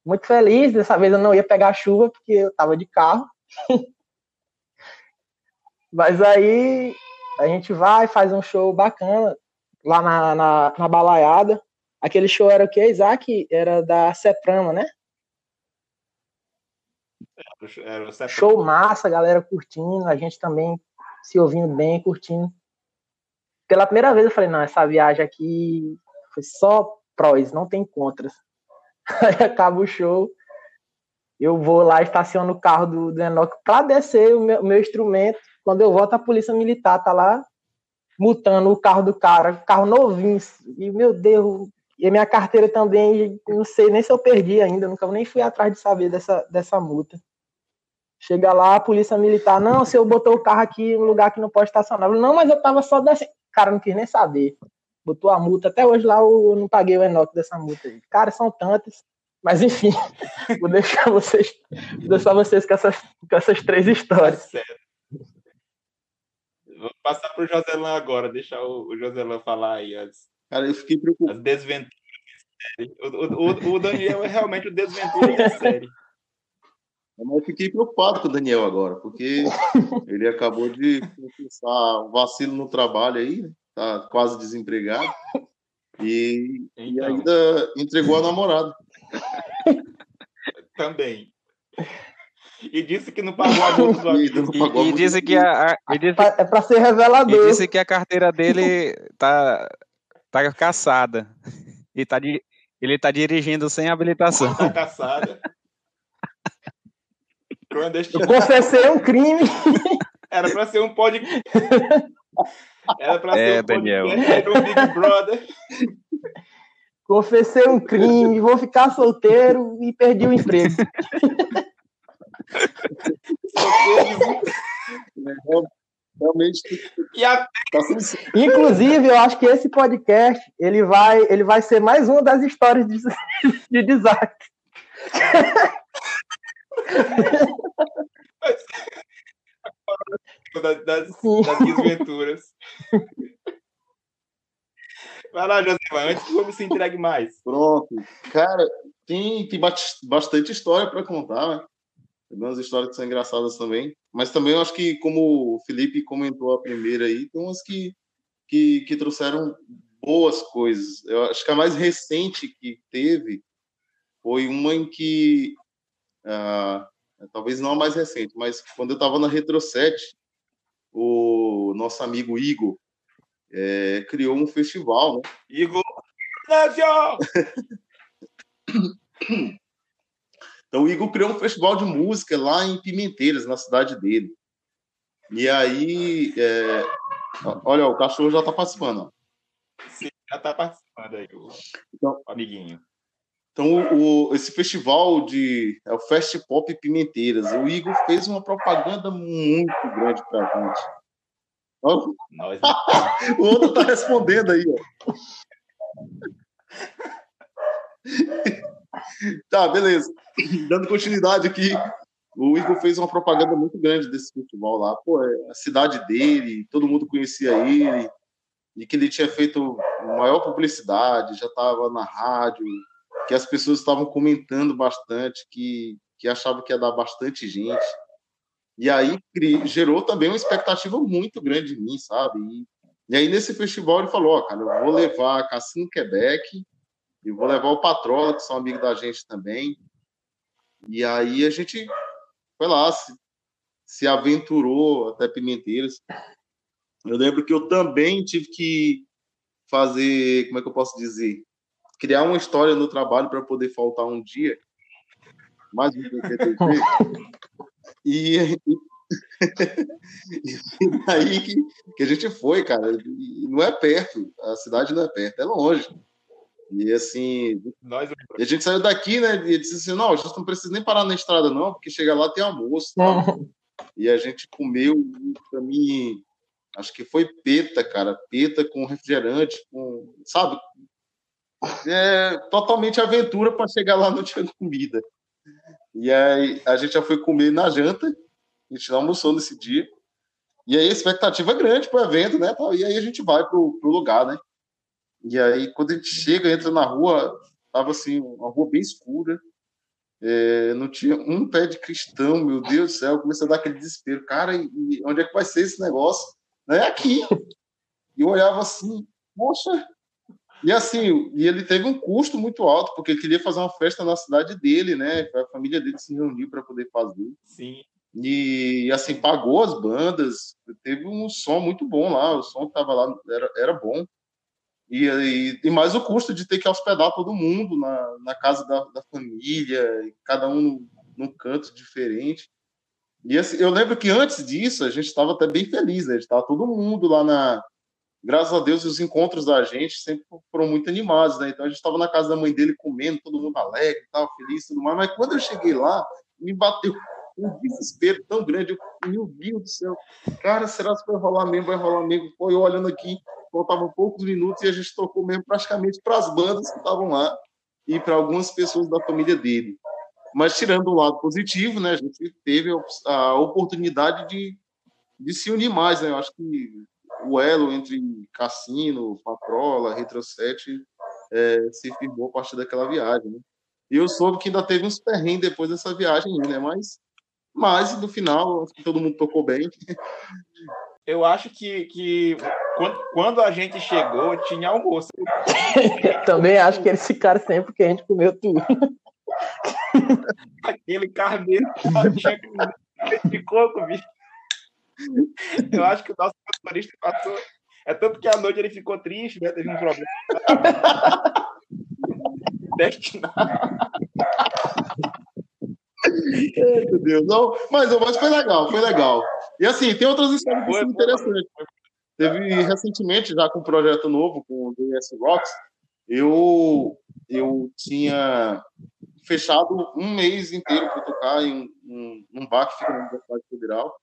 Speaker 5: Muito feliz. Dessa vez eu não ia pegar chuva, porque eu tava de carro. [laughs] Mas aí a gente vai, faz um show bacana lá na, na, na balaiada. Aquele show era o que, Isaac? Era da Seprama, né? Show massa, galera curtindo, a gente também se ouvindo bem, curtindo. Pela primeira vez eu falei, não, essa viagem aqui foi só prós, não tem contras. [laughs] Aí acaba o show, eu vou lá, estaciono o carro do, do Enoch para descer o meu, o meu, instrumento. Quando eu volto, a polícia militar tá lá multando o carro do cara, carro novinho. E, meu Deus, e a minha carteira também, não sei nem se eu perdi ainda, nunca nem fui atrás de saber dessa, dessa multa. Chega lá, a polícia militar, não, se eu botou o carro aqui em um lugar que não pode estacionar. Não, mas eu tava só descendo. Cara, não quis nem saber. Botou a multa. Até hoje lá eu não paguei o enoque dessa multa aí. Cara, são tantas. Mas enfim, [laughs] vou deixar vocês, vou deixar vocês com essas, com essas três histórias.
Speaker 3: Tá certo. Vou passar para o Joselão agora, deixar o, o Joselão falar aí as,
Speaker 2: Cara, eu fiquei preocupado.
Speaker 3: as desventuras. O, o, o Daniel é realmente o desventura da série.
Speaker 2: Mas eu fiquei preocupado com o Daniel agora, porque ele acabou de confessar um vacilo no trabalho aí, né? tá quase desempregado. E, e
Speaker 3: Então.
Speaker 2: ainda entregou a namorada.
Speaker 3: Também. E disse que não pagou a multa do [laughs]
Speaker 2: E
Speaker 3: amigo.
Speaker 4: E, e disse que a, a- e disse,
Speaker 5: É pra ser
Speaker 4: e
Speaker 5: revelador.
Speaker 4: disse que a carteira dele tá, tá caçada. E tá, di- ele tá dirigindo sem habilitação.
Speaker 3: Tá caçada.
Speaker 5: Eu confessei um crime.
Speaker 3: Era pra ser um podcast. Era pra
Speaker 4: É,
Speaker 3: ser um
Speaker 4: Daniel.
Speaker 3: podcast do Big Brother.
Speaker 5: Confessei um crime, vou ficar solteiro e perdi o emprego.
Speaker 2: Realmente
Speaker 3: E a
Speaker 2: tá sendo
Speaker 5: Inclusive, eu acho que esse podcast ele vai, ele vai ser mais uma das histórias de, [laughs] de desastre.
Speaker 3: das, das, das desventuras. Vai lá, Josimar, antes que o homem se entregue mais.
Speaker 2: Pronto. Cara, tem, tem bast- bastante história para contar, né? Tem umas histórias que são engraçadas também. Mas também eu acho que, como o Felipe comentou a primeira aí, tem umas que, que, que trouxeram boas coisas. Eu acho que a mais recente que teve foi uma em que, ah, talvez não a mais recente, mas quando eu estava na Retro 7, o nosso amigo Igor eh, criou um festival, né?
Speaker 3: Igor! [coughs]
Speaker 2: Então o Igor criou um festival de música lá em Pimenteiras, na cidade dele. E aí, é, olha, o cachorro já está participando. ó.
Speaker 3: Sim, já tá participando aí, o,
Speaker 2: Então-
Speaker 3: o amiguinho.
Speaker 2: Então o, o- esse festival de é o Fest Pop Pimenteiras, o Igor fez uma propaganda muito grande para a gente. Ó,
Speaker 3: Nós, [laughs]
Speaker 2: O outro está respondendo aí. Ó. [laughs] [laughs] tá, beleza. [clears throat] Dando continuidade aqui, o Igor fez uma propaganda muito grande desse festival lá. Pô, é a cidade dele, todo mundo conhecia ele, e que ele tinha feito maior publicidade, já estava na rádio, que as pessoas estavam comentando bastante, que, que achavam que ia dar bastante gente. E aí gerou também uma expectativa muito grande em mim, sabe? E, e aí nesse festival ele falou, ó, cara, eu vou levar a Cassino Quebec, e vou levar o Patrola, que são amigos da gente também. E aí a gente foi lá, se, se aventurou até Pimenteiras. Eu lembro que eu também tive que fazer, como é que eu posso dizer? Criar uma história no trabalho para poder faltar um dia. Mais um PTT. [laughs] E, e, [laughs] e daí que, que a gente foi, cara. E não é perto, a cidade não é perto, é longe. E assim,
Speaker 3: nós
Speaker 2: e a gente saiu daqui, né? E disse assim: não, a gente não precisa nem parar na estrada, não, porque chega lá tem almoço. tá? E a gente comeu, pra mim, acho que foi peta, cara. Peta com refrigerante, com, sabe? É totalmente aventura para chegar lá não tinha comida. E aí a gente já foi comer na janta, a gente não almoçou nesse dia. E aí a expectativa é grande para o evento, né? E aí a gente vai pro, pro lugar, né? E aí quando a gente chega, entra na rua, tava assim, uma rua bem escura. É, não tinha um pé de cristão, meu Deus do céu, comecei a dar aquele desespero, cara, e, e onde é que vai ser esse negócio? É aqui. E eu olhava assim, poxa. E assim, e ele teve um custo muito alto, porque ele queria fazer uma festa na cidade dele, né? A família dele se reuniu para poder fazer.
Speaker 3: sim.
Speaker 2: E assim, pagou as bandas, teve um som muito bom lá, o som que tava lá era, era bom. E, e, e mais o custo de ter que hospedar todo mundo na, na casa da, da família, cada um num, canto diferente. E assim, eu lembro que antes disso a gente estava até bem feliz, né? Estava todo mundo lá na, graças a Deus, os encontros da gente sempre foram muito animados, né? Então a gente estava na casa da mãe dele comendo, todo mundo alegre, tal, feliz, tudo mais. Mas quando eu cheguei lá, me bateu um desespero tão grande. Eu, meu Deus do céu, cara, será que vai rolar mesmo? Vai rolar mesmo? Foi eu olhando aqui, faltavam poucos minutos e a gente tocou mesmo praticamente para as bandas que estavam lá e para algumas pessoas da família dele. Mas tirando o lado positivo, né, a gente teve a oportunidade de, de se unir mais, né? Eu acho que o elo entre Cassino, Patrola, Retroset é, se firmou a partir daquela viagem, né? E eu soube que ainda teve uns perrengues depois dessa viagem, né? Mas, mas no final, todo mundo tocou bem.
Speaker 3: Eu acho que, que quando, quando a gente chegou, tinha almoço. [laughs]
Speaker 5: Também acho que eles ficaram sempre porque a gente comeu tudo. [laughs]
Speaker 3: Aquele carneiro tinha de coco, bicho. Eu acho que o nosso motorista passou. É tanto que à noite ele ficou triste, né? Teve um problema. [laughs] Destinado.
Speaker 2: Meu Deus, não, mas, mas foi legal, foi legal. E assim, tem outras histórias que são interessantes. Teve recentemente, já com um projeto novo, com o DS Rocks, eu, eu tinha fechado um mês inteiro para tocar em um, um, bar que fica na Universidade Federal.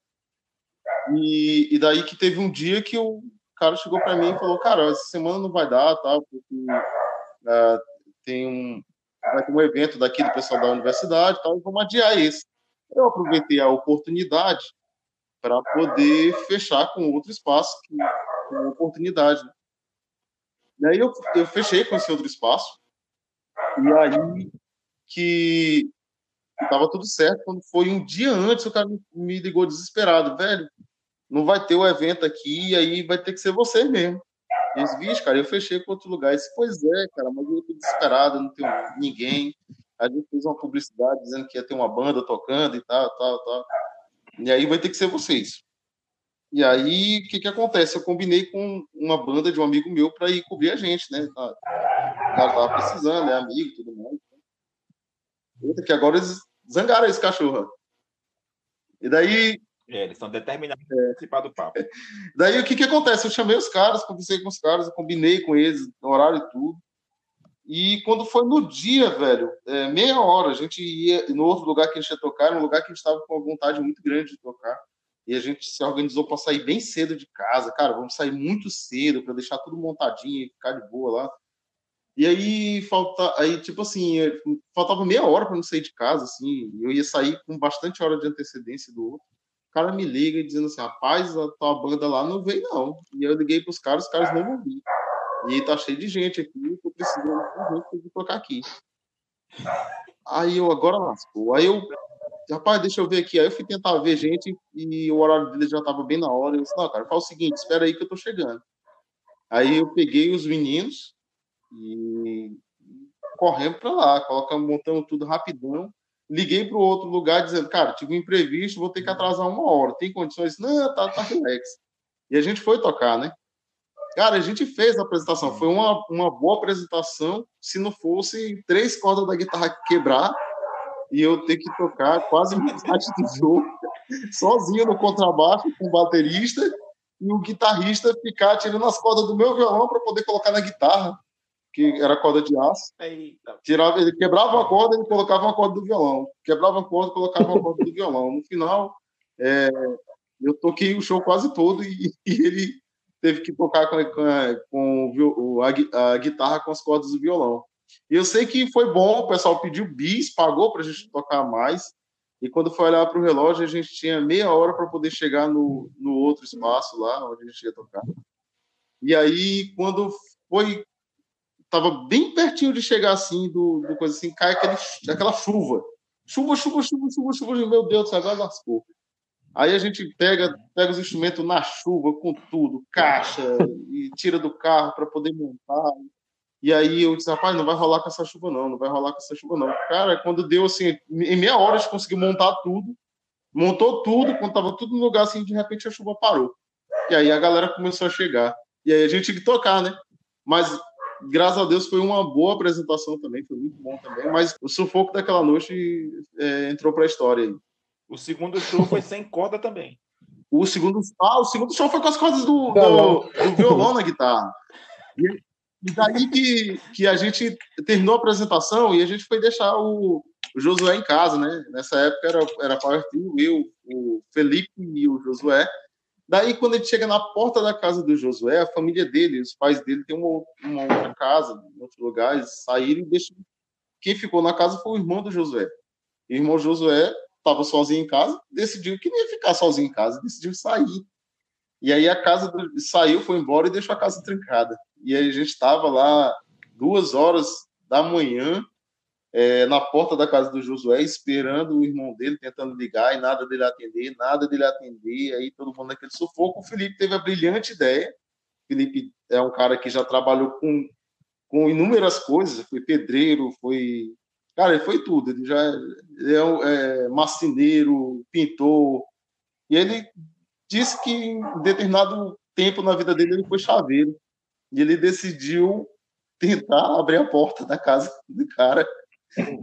Speaker 2: E, e daí que teve um dia que o cara chegou para mim e falou: Cara, essa semana não vai dar, tal, porque uh, tem um, vai ter um evento daqui do pessoal da universidade, tal, e vamos adiar esse. Eu aproveitei a oportunidade para poder fechar com outro espaço, que, com oportunidade. Né? E aí eu, eu fechei com esse outro espaço, e aí que estava tudo certo. Quando foi um dia antes, o cara me ligou desesperado, velho, não vai ter o evento aqui, e aí vai ter que ser você mesmo. Eu disse, vixe, cara, eu fechei com outro lugar. Eu disse, pois é, cara, mas eu tô desesperado, não tenho ninguém. A gente fez uma publicidade dizendo que ia ter uma banda tocando e tal, tal, tal. E aí vai ter que ser vocês. E aí, o que que acontece? Eu combinei com uma banda de um amigo meu para ir cobrir a gente, né? O cara tava precisando, é amigo tudo mais. Eita, que agora eles zangaram esse cachorro. E daí.
Speaker 3: É, eles estão determinados a participar do papo.
Speaker 2: Daí o que, que acontece? Eu chamei os caras, conversei com os caras, combinei com eles, horário e tudo. E quando foi no dia, velho, é, meia hora, a gente ia no outro lugar que a gente ia tocar, um lugar que a gente estava com uma vontade muito grande de tocar. E a gente se organizou para sair bem cedo de casa. Cara, vamos sair muito cedo para deixar tudo montadinho e ficar de boa lá. E aí falta, aí tipo assim, faltava meia hora para não sair de casa, assim, eu ia sair com bastante hora de antecedência do outro. O cara me liga dizendo assim, rapaz, a tua banda lá não veio não. E eu liguei para os caras, os caras não vir. E tá cheio de gente aqui, eu preciso de colocar aqui. Aí eu agora lascou. Aí eu, rapaz, deixa eu ver aqui. Aí eu fui tentar ver gente e o horário dele já tava bem na hora. Eu disse, não, cara, faz o seguinte, espera aí que eu tô chegando. Aí eu peguei os meninos, e correndo para lá, colocamos, montando tudo rapidão. Liguei para o outro lugar dizendo, cara, tive um imprevisto, vou ter que atrasar uma hora. Tem condições? Não, tá, tá relax. E a gente foi tocar, né? Cara, a gente fez a apresentação. Foi uma, uma boa apresentação se não fosse três cordas da guitarra quebrar e eu ter que tocar quase metade do jogo sozinho no contrabaixo com o baterista e o guitarrista ficar tirando as cordas do meu violão para poder colocar na guitarra que era corda de aço. Tirava, ele quebrava uma corda, ele colocava uma corda do violão. Quebrava a corda, colocava uma corda do violão. No final, é, eu toquei o show quase todo e, e ele teve que tocar com, com, com a, a, guitarra com as cordas do violão. E eu sei que foi bom, o pessoal pediu bis, pagou para a gente tocar mais. E quando foi olhar para o relógio, a gente tinha meia hora para poder chegar no, no outro espaço lá onde a gente ia tocar. E aí, quando foi tava bem pertinho de chegar assim, do, do coisa assim, cai aquele, aquela chuva. Chuva, chuva, chuva, chuva, chuva, meu Deus agora lascou. Aí a gente pega, pega os instrumentos na chuva, com tudo, caixa, e tira do carro para poder montar. E aí eu disse, rapaz, não vai rolar com essa chuva não, não vai rolar com essa chuva não. Cara, quando deu assim, em meia hora a gente conseguiu montar tudo, montou tudo, quando tava tudo no lugar assim, de repente a chuva parou. E aí a galera começou a chegar. E aí a gente tinha que tocar, né? Mas graças a Deus foi uma boa apresentação também, foi muito bom também, mas o sufoco daquela noite é, entrou para a história aí.
Speaker 3: O segundo show foi sem corda também.
Speaker 2: O segundo, ah, o segundo show foi com as cordas do, do, do violão na guitarra. E, e daí que, que a gente terminou a apresentação e a gente foi deixar o, o Josué em casa, né? Nessa época era, era Power Trio, eu, o Felipe e o Josué. Daí, quando a gente chega na porta da casa do Josué, a família dele, os pais dele, tem uma, uma outra casa, em outro lugar, eles saíram e deixaram. Quem ficou na casa foi o irmão do Josué. O irmão Josué estava sozinho em casa, decidiu que não ia ficar sozinho em casa, decidiu sair. E aí a casa do... saiu, foi embora e deixou a casa trancada. E aí a gente estava lá duas horas da manhã é, na porta da casa do Josué, esperando o irmão dele, tentando ligar e nada dele atender, nada dele atender. Aí todo mundo naquele sufoco. O Felipe teve a brilhante ideia. O Felipe é um cara que já trabalhou com, com inúmeras coisas, foi pedreiro, foi. Cara, ele foi tudo. Ele já ele é, é marceneiro, pintor. E ele disse que em determinado tempo na vida dele ele foi chaveiro. E ele decidiu tentar abrir a porta da casa do cara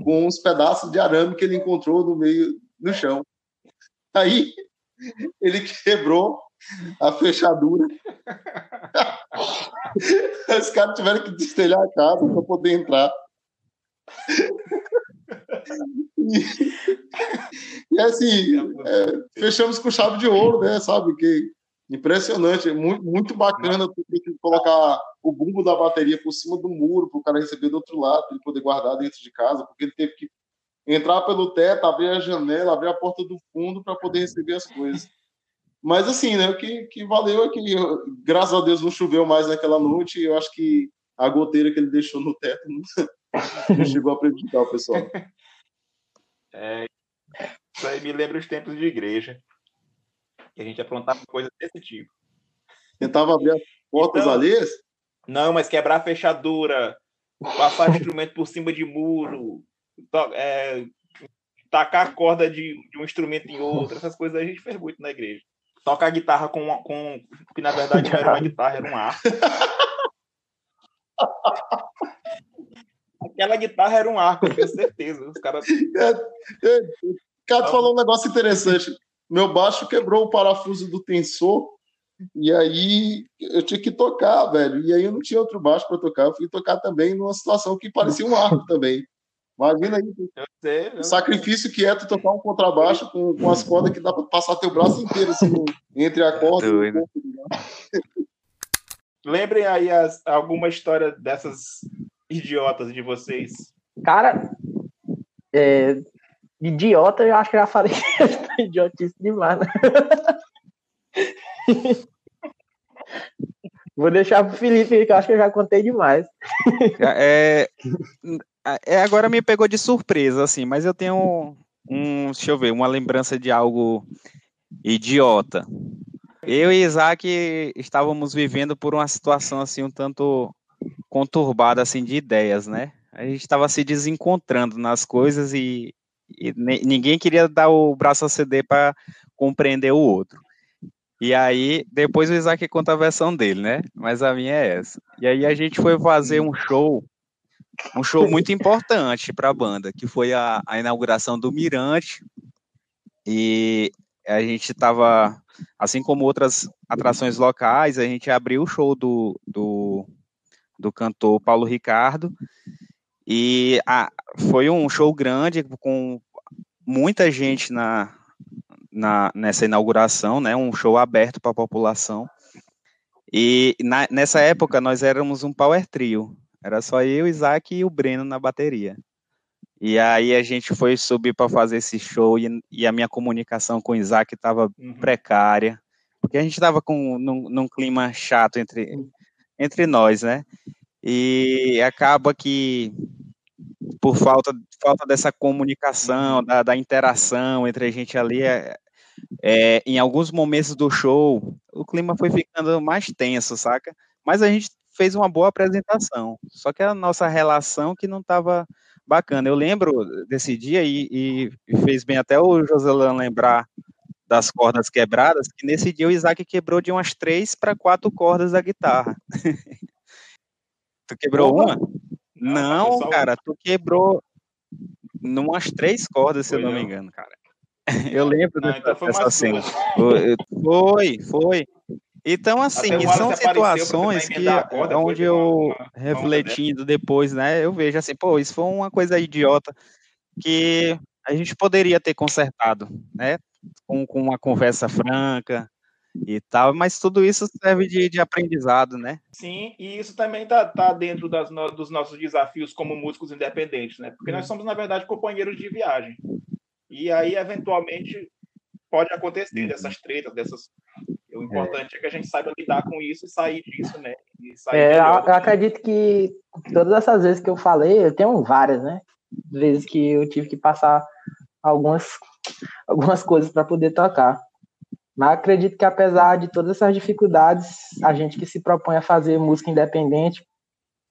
Speaker 2: com uns pedaços de arame que ele encontrou no meio do chão. Aí ele quebrou a fechadura. [laughs] Os caras tiveram que destelhar a casa para poder entrar. E, [laughs] e assim, é, fechamos com chave de ouro, né? Sabe? Que Impressionante, muito, muito bacana colocar o bumbo da bateria por cima do muro para o cara receber do outro lado, ele poder guardar dentro de casa, porque ele teve que entrar pelo teto, abrir a janela, abrir a porta do fundo para poder receber as coisas. Mas assim, né, o que, que valeu é que, graças a Deus, não choveu mais naquela noite e eu acho que a goteira que ele deixou no teto [laughs] não, chegou a prejudicar o pessoal.
Speaker 3: É, isso aí me lembra os tempos de igreja que a gente aprontava coisas desse tipo.
Speaker 2: Tentava abrir as portas então, alheias?
Speaker 3: Não, mas quebrar a fechadura, passar instrumento por cima de muro, é, tacar a corda de, de, um instrumento em outro, essas coisas a gente fez muito na igreja. Tocar guitarra com, com que na verdade não era uma guitarra, era um arco. [laughs] Aquela guitarra era um arco, eu tenho certeza. Os caras. [laughs] É,
Speaker 2: é, Cato falou um negócio interessante meu baixo quebrou o parafuso do tensor e aí eu tinha que tocar, velho. E aí eu não tinha outro baixo para tocar. Eu fui tocar também numa situação que parecia um arco também. Imagina aí sei, o sacrifício que é tu tocar um contrabaixo com, com as cordas que dá para passar teu braço inteiro assim, entre a corda é e o
Speaker 3: Lembrem aí as, alguma história dessas idiotas de vocês.
Speaker 5: Cara, é, idiota, eu acho que já falei [laughs] que idiotice demais, né? [laughs] Vou deixar pro Felipe, que eu acho que eu já contei demais.
Speaker 4: É, é, agora me pegou de surpresa, assim, mas eu tenho um, deixa eu ver, uma lembrança de algo idiota. Eu e Isaac estávamos vivendo por uma situação assim um tanto conturbada assim de ideias, né? A gente estava se desencontrando nas coisas e e ninguém queria dar o braço a ceder para compreender o outro. E aí, depois o Isaac conta a versão dele, né? Mas a minha é essa. E aí a gente foi fazer um show, um show muito importante para a banda, que foi a, a inauguração do Mirante. E a gente estava, assim como outras atrações locais, a gente abriu o show do, do, do cantor Paulo Ricardo. E a, foi um show grande, com muita gente na, na, nessa inauguração, né? Um show aberto para a população. E na, nessa época nós éramos um power trio. Era só eu, Isaac e o Breno na bateria. E aí a gente foi subir para fazer esse show e, e, a minha comunicação com o Isaac estava uhum. precária, porque a gente estava com num, num, clima chato entre, entre nós, né? E acaba que por falta, falta dessa comunicação, da, da interação entre a gente ali, é, é, em alguns momentos do show, o clima foi ficando mais tenso, saca? Mas a gente fez uma boa apresentação, só que a nossa relação que não estava bacana. Eu lembro desse dia e, e fez bem até o Joselan lembrar das cordas quebradas, que nesse dia o Isaac quebrou de umas três para quatro cordas da guitarra. [laughs] tu quebrou uma? Não, cara, tu quebrou numas três cordas, se Foi eu não, não me engano, cara. [laughs] Eu lembro
Speaker 3: Não,
Speaker 4: dessa,
Speaker 3: então foi
Speaker 4: dessa cena. Foi, foi. Então, assim,
Speaker 3: Até
Speaker 4: são situações que,
Speaker 3: corda,
Speaker 4: onde
Speaker 3: de uma-
Speaker 4: eu,
Speaker 3: uma- uma
Speaker 4: refletindo depois, né, eu vejo assim, pô, isso foi uma coisa idiota que a gente poderia ter consertado, né, com, com uma conversa franca e tal, mas tudo isso serve de, de aprendizado, né?
Speaker 3: Sim, e isso também está tá dentro das no- dos nossos desafios como músicos independentes, né? Porque nós somos, na verdade, companheiros de viagem. E aí, eventualmente, pode acontecer dessas tretas, dessas. O importante é que a gente saiba lidar com isso e sair disso, né? E sair
Speaker 5: É, eu,
Speaker 3: melhor.
Speaker 5: eu acredito que todas essas vezes que eu falei, eu tenho várias, né? Vezes que eu tive que passar algumas, [laughs] algumas coisas para poder tocar. Mas acredito que apesar de todas essas dificuldades, a gente que se propõe a fazer música independente,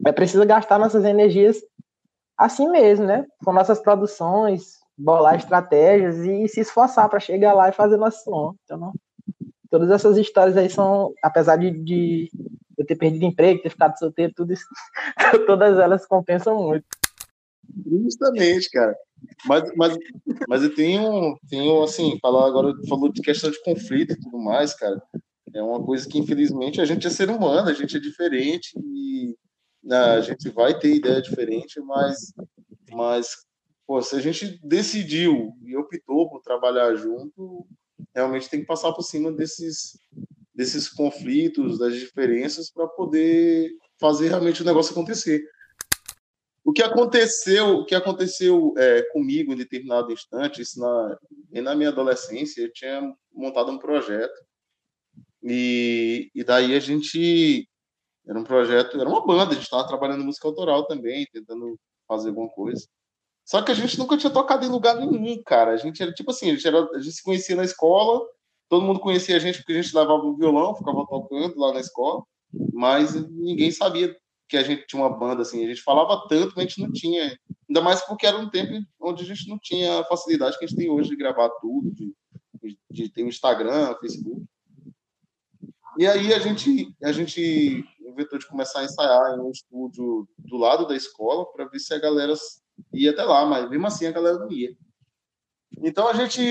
Speaker 5: é preciso gastar nossas energias assim mesmo, né? Com nossas produções, bolar estratégias e se esforçar para chegar lá e fazer nosso som. Então, todas essas histórias aí são, apesar de, de eu ter perdido emprego, ter ficado solteiro, tudo isso, [laughs] todas elas compensam muito.
Speaker 2: Justamente, cara. Mas, mas, mas eu tenho, tenho, assim, falar agora, falou de questão de conflito e tudo mais, cara. É uma coisa que, infelizmente, a gente é ser humano, a gente é diferente e né, a gente vai ter ideia diferente, mas, mas pô, se a gente decidiu e optou por trabalhar junto, realmente tem que passar por cima desses, desses conflitos, das diferenças, para poder fazer realmente o negócio acontecer. O que aconteceu, o que aconteceu é, comigo em determinado instante, isso na, na minha adolescência, eu tinha montado um projeto e, e daí a gente era um projeto, era uma banda, a gente estava trabalhando música autoral também, tentando fazer alguma coisa. Só que a gente nunca tinha tocado em lugar nenhum, cara. A gente era tipo assim, a gente, era, a gente se conhecia na escola, todo mundo conhecia a gente porque a gente levava o violão, ficava tocando lá na escola, mas ninguém sabia que a gente tinha uma banda assim. A gente falava tanto, mas a gente não tinha. Ainda mais porque era um tempo onde a gente não tinha a facilidade que a gente tem hoje de gravar tudo, de, de, ter Instagram, Facebook. E aí a gente, a gente inventou de começar a ensaiar em um estúdio do lado da escola para ver se a galera ia até lá, mas mesmo assim a galera não ia. Então a gente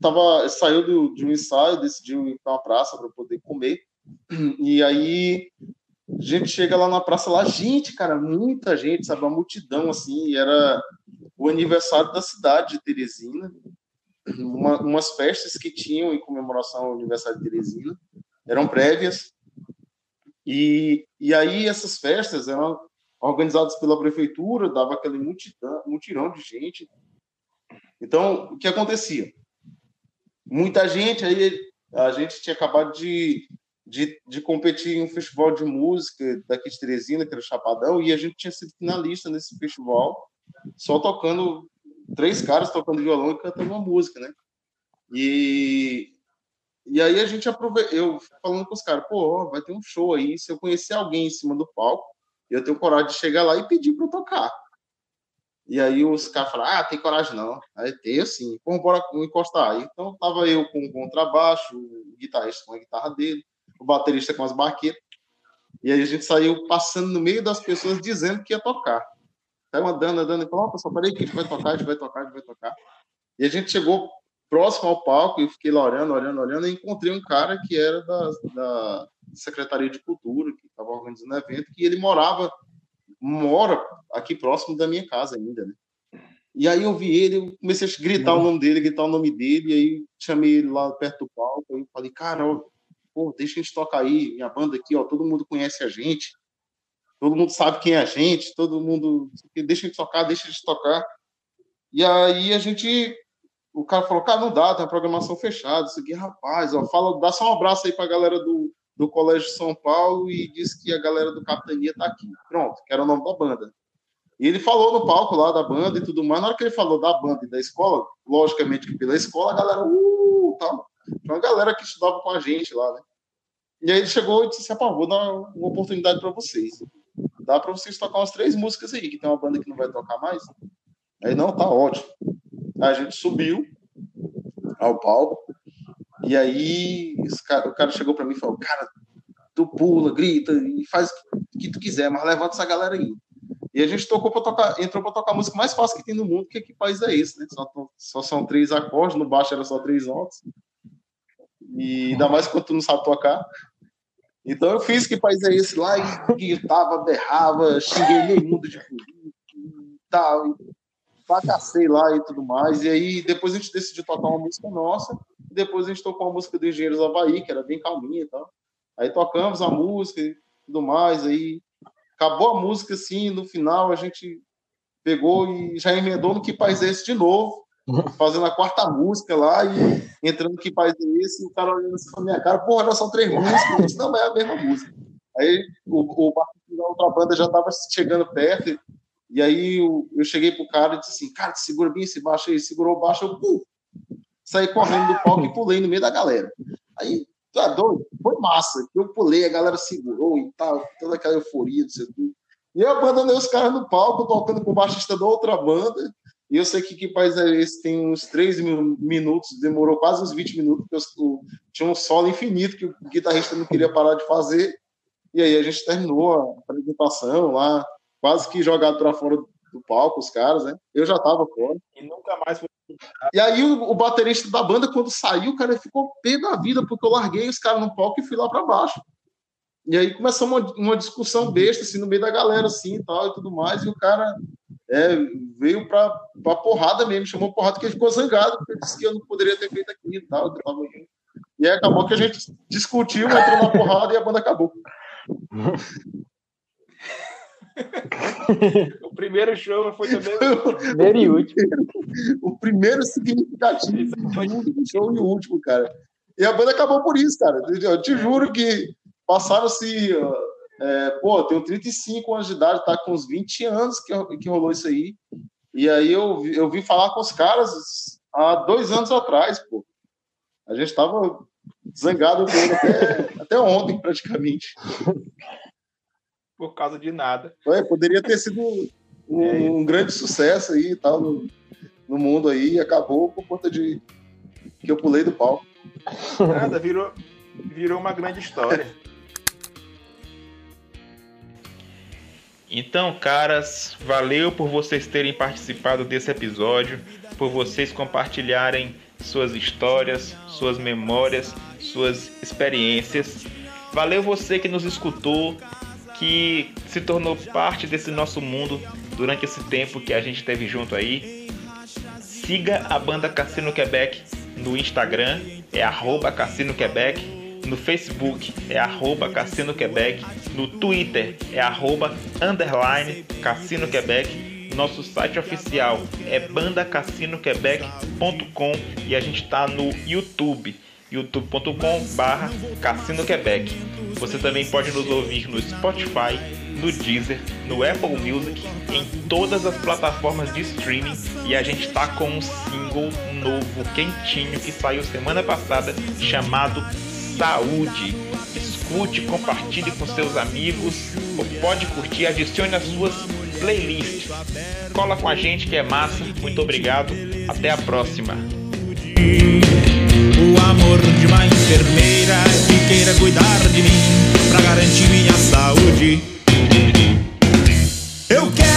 Speaker 2: tava, saiu do, de um ensaio, decidiu ir para uma praça para poder comer. E aí a gente chega lá na praça, lá, gente, cara, muita gente, sabe, uma multidão assim, era o aniversário da cidade de Teresina, uma, umas festas que tinham em comemoração ao aniversário de Teresina, eram prévias, e, e aí essas festas eram organizadas pela prefeitura, dava aquele multidão, mutirão de gente. Então, o que acontecia? Muita gente, aí a gente tinha acabado de, de, de competir em um festival de música daqui de Teresina, que era o Chapadão, e a gente tinha sido finalista nesse festival, só tocando, três caras tocando violão e cantando uma música, né? E, e aí a gente aproveitou, eu falando com os caras, pô, vai ter um show aí, se eu conhecer alguém em cima do palco, eu tenho coragem de chegar lá e pedir para tocar. E aí os caras falaram, ah, tem coragem não. Aí tem assim, pô, bora encostar. Então tava eu com o contrabaixo, o guitarrista com a guitarra dele, o baterista com as baquetas. E aí a gente saiu passando no meio das pessoas dizendo que ia tocar. Saiu andando, andando, e falou, pessoal, peraí que a gente vai tocar, a gente vai tocar, a gente vai tocar. E a gente chegou próximo ao palco, e fiquei lá olhando, olhando, olhando, e encontrei um cara que era da, da Secretaria de Cultura, que estava organizando o evento, que ele morava, mora aqui próximo da minha casa ainda, né? E aí eu vi ele, eu comecei a gritar uhum. o nome dele, gritar o nome dele, e aí chamei ele lá perto do palco, e falei, cara, pô, deixa a gente tocar aí, minha banda aqui, ó, todo mundo conhece a gente, todo mundo sabe quem é a gente, todo mundo, deixa a gente tocar, deixa a gente tocar. E aí a gente o cara falou, cara, não dá, tem a programação fechada, isso aqui, rapaz, ó, fala, dá só um abraço aí pra galera do, do Colégio de São Paulo e diz que a galera do Capitania tá aqui. Pronto, que era o nome da banda. E ele falou no palco lá da banda e tudo mais, na hora que ele falou da banda e da escola, logicamente que pela escola, a galera, uh, tal. Tinha uma galera que estudava com a gente lá, né? E aí ele chegou e disse, rapaz, vou dar uma oportunidade para vocês. Dá para vocês tocar umas três músicas aí, que tem uma banda que não vai tocar mais. Aí, não, tá ótimo. A gente subiu ao palco e aí cara, o cara chegou para mim e falou: Cara, tu pula, grita e faz o que tu quiser, mas levanta essa galera aí. E a gente tocou para tocar, entrou para tocar a música mais fácil que tem no mundo, que, que país é esse, né? Só, só são três acordes, no baixo era só três notas. E ainda mais quando tu não sabe tocar. Então eu fiz que país é esse lá e gritava, berrava, xinguei meio mundo de político e tal, e fracacei lá e tudo mais. E aí depois a gente decidiu tocar uma música nossa, e depois a gente tocou uma música do Engenheiros Havaí, que era bem calminha e tal. Aí tocamos a música e tudo mais, aí acabou a música assim, no final a gente pegou e já emendou no Que País é Esse de novo, fazendo a quarta música lá e entrando Que é Esse, e o cara olhando assim pra minha cara, porra, já são três músicas, [laughs] disse, não, mas é a mesma música. Aí o, o da outra banda já estava chegando perto, e aí eu, eu cheguei pro cara e disse assim, cara, segura bem esse baixo aí, segurou o baixo, eu pum, saí correndo do palco e pulei no meio da galera. Aí Tá doido? Foi massa. Eu pulei, a galera segurou e tal, toda aquela euforia do setor. E eu abandonei os caras no palco, tocando com o baixista da outra banda. E eu sei que que país é esse tem uns 3 minutos, demorou quase uns 20 minutos, porque eu, tinha um solo infinito que o guitarrista não queria parar de fazer. E aí a gente terminou a apresentação lá, quase que jogado para fora do palco, os caras, né? Eu já tava fora.
Speaker 3: E nunca mais foi
Speaker 2: e aí o, o, baterista da banda, quando saiu, o cara ficou pé da vida, porque eu larguei os caras no palco e fui lá para baixo. E aí começou uma, uma, discussão besta, assim, no meio da galera, assim, e tal, e tudo mais, e o cara é, veio pra, pra porrada mesmo, chamou porrada, porque ele ficou zangado, porque disse que eu não poderia ter feito aquilo e tal, e aí acabou que a gente discutiu, entrou na porrada e a banda acabou.
Speaker 3: o primeiro show foi também
Speaker 5: o primeiro e último.
Speaker 2: O primeiro significativo show e o último, cara. E a banda acabou por isso, cara. Eu te juro que passaram-se. É, pô, tenho 35 anos de idade, tá com uns 20 anos que, que rolou isso aí. E aí eu, eu vim falar com os caras há dois anos atrás, pô. A gente tava zangado até, [laughs] até ontem, praticamente
Speaker 3: por causa de nada.
Speaker 2: Ué, poderia ter sido um, é um, grande sucesso aí e tal no, no mundo aí e acabou por conta de que eu pulei do palco.
Speaker 3: Nada, virou, virou uma grande história. [laughs] Então, caras, valeu por vocês terem participado desse episódio, por vocês compartilharem suas histórias, suas memórias, suas experiências. Valeu você que nos escutou, que se tornou parte desse nosso mundo durante esse tempo que a gente esteve junto aí. Siga a banda Cassino Quebec no Instagram, é arroba Cassino Quebec. No Facebook é arroba Cassino Quebec. No Twitter é arroba underline Cassino Quebec. Nosso site oficial é bandacassinoquebec.com e a gente está no YouTube youtube.com Cassino Quebec. Você também pode nos ouvir no Spotify, no Deezer, no Apple Music, em todas as plataformas de streaming e a gente está com um single novo, quentinho, que saiu semana passada, chamado Saúde escute, compartilhe com seus amigos, ou pode curtir, adicione as suas playlists. Cola com a gente que é massa. Muito obrigado. Até a próxima.
Speaker 6: O amor de uma enfermeira que queira cuidar de mim para garantir minha saúde. Eu quero